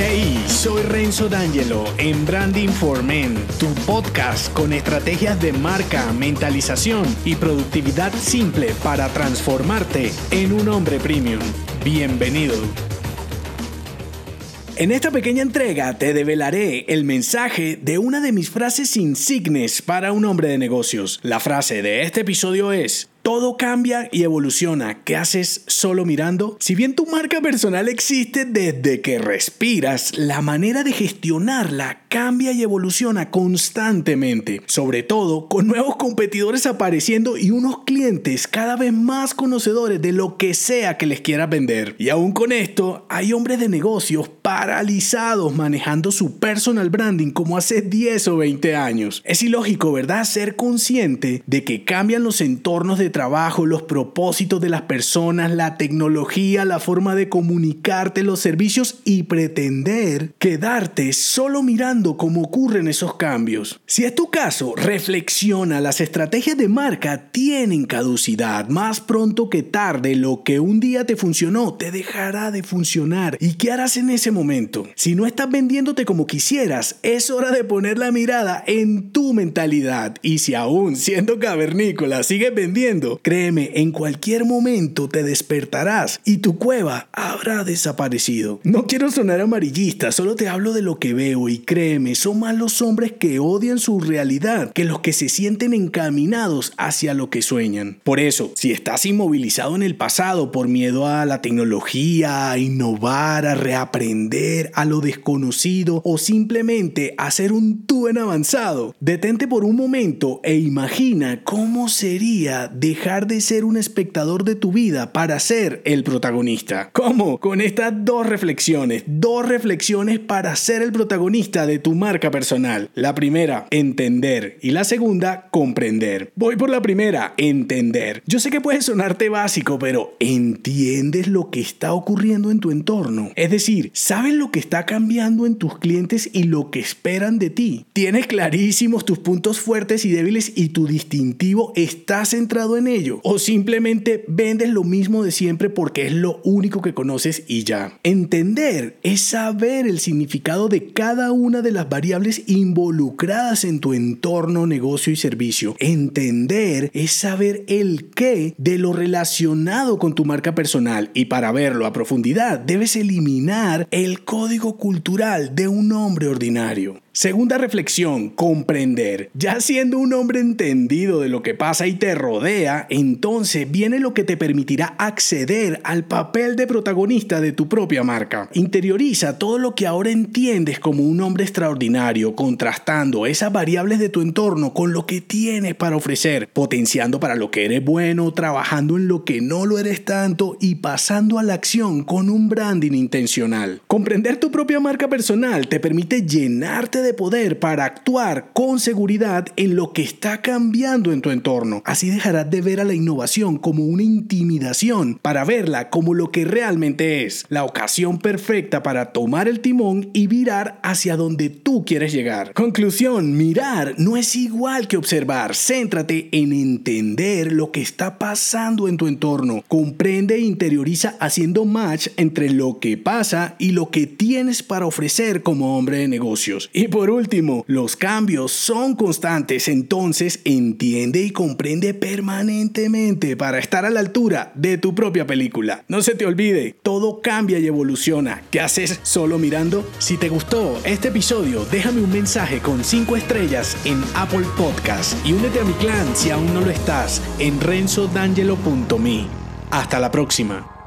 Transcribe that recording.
Hey, soy Renzo D'Angelo en Branding for Men, tu podcast con estrategias de marca, mentalización y productividad simple para transformarte en un hombre premium. Bienvenido. En esta pequeña entrega te develaré el mensaje de una de mis frases insignes para un hombre de negocios. La frase de este episodio es, todo cambia y evoluciona. ¿Qué haces solo mirando? Si bien tu marca personal existe desde que respiras, la manera de gestionarla cambia y evoluciona constantemente. Sobre todo con nuevos competidores apareciendo y unos clientes cada vez más conocedores de lo que sea que les quieras vender. Y aún con esto, hay hombres de negocios paralizados manejando su personal branding como hace 10 o 20 años. Es ilógico, ¿verdad? Ser consciente de que cambian los entornos de trabajo, los propósitos de las personas, la tecnología, la forma de comunicarte, los servicios y pretender quedarte solo mirando cómo ocurren esos cambios. Si es tu caso, reflexiona, las estrategias de marca tienen caducidad. Más pronto que tarde, lo que un día te funcionó te dejará de funcionar. ¿Y qué harás en ese momento? Si no estás vendiéndote como quisieras, es hora de poner la mirada en tu mentalidad. Y si aún siendo cavernícola sigues vendiendo, créeme, en cualquier momento te despertarás y tu cueva habrá desaparecido. No quiero sonar amarillista, solo te hablo de lo que veo y créeme, son más los hombres que odian su realidad que los que se sienten encaminados hacia lo que sueñan. Por eso, si estás inmovilizado en el pasado por miedo a la tecnología, a innovar, a reaprender, a lo desconocido o simplemente a ser un tú en avanzado, detente por un momento e imagina cómo sería de dejar de ser un espectador de tu vida para ser el protagonista. ¿Cómo? Con estas dos reflexiones. Dos reflexiones para ser el protagonista de tu marca personal. La primera, entender. Y la segunda, comprender. Voy por la primera, entender. Yo sé que puede sonarte básico, pero ¿entiendes lo que está ocurriendo en tu entorno? Es decir, ¿sabes lo que está cambiando en tus clientes y lo que esperan de ti? ¿Tienes clarísimos tus puntos fuertes y débiles y tu distintivo está centrado en ello o simplemente vendes lo mismo de siempre porque es lo único que conoces y ya. Entender es saber el significado de cada una de las variables involucradas en tu entorno, negocio y servicio. Entender es saber el qué de lo relacionado con tu marca personal y para verlo a profundidad debes eliminar el código cultural de un hombre ordinario. Segunda reflexión, comprender. Ya siendo un hombre entendido de lo que pasa y te rodea, entonces viene lo que te permitirá acceder al papel de protagonista de tu propia marca. Interioriza todo lo que ahora entiendes como un hombre extraordinario, contrastando esas variables de tu entorno con lo que tienes para ofrecer, potenciando para lo que eres bueno, trabajando en lo que no lo eres tanto y pasando a la acción con un branding intencional. Comprender tu propia marca personal te permite llenarte de poder para actuar con seguridad en lo que está cambiando en tu entorno. Así dejarás de ver a la innovación como una intimidación para verla como lo que realmente es, la ocasión perfecta para tomar el timón y virar hacia donde tú quieres llegar. Conclusión, mirar no es igual que observar. Céntrate en entender lo que está pasando en tu entorno. Comprende e interioriza haciendo match entre lo que pasa y lo que tienes para ofrecer como hombre de negocios. Y por último, los cambios son constantes, entonces entiende y comprende para estar a la altura de tu propia película. No se te olvide, todo cambia y evoluciona. ¿Qué haces solo mirando? Si te gustó este episodio, déjame un mensaje con 5 estrellas en Apple Podcast y únete a mi clan si aún no lo estás en renzodangelo.me. Hasta la próxima.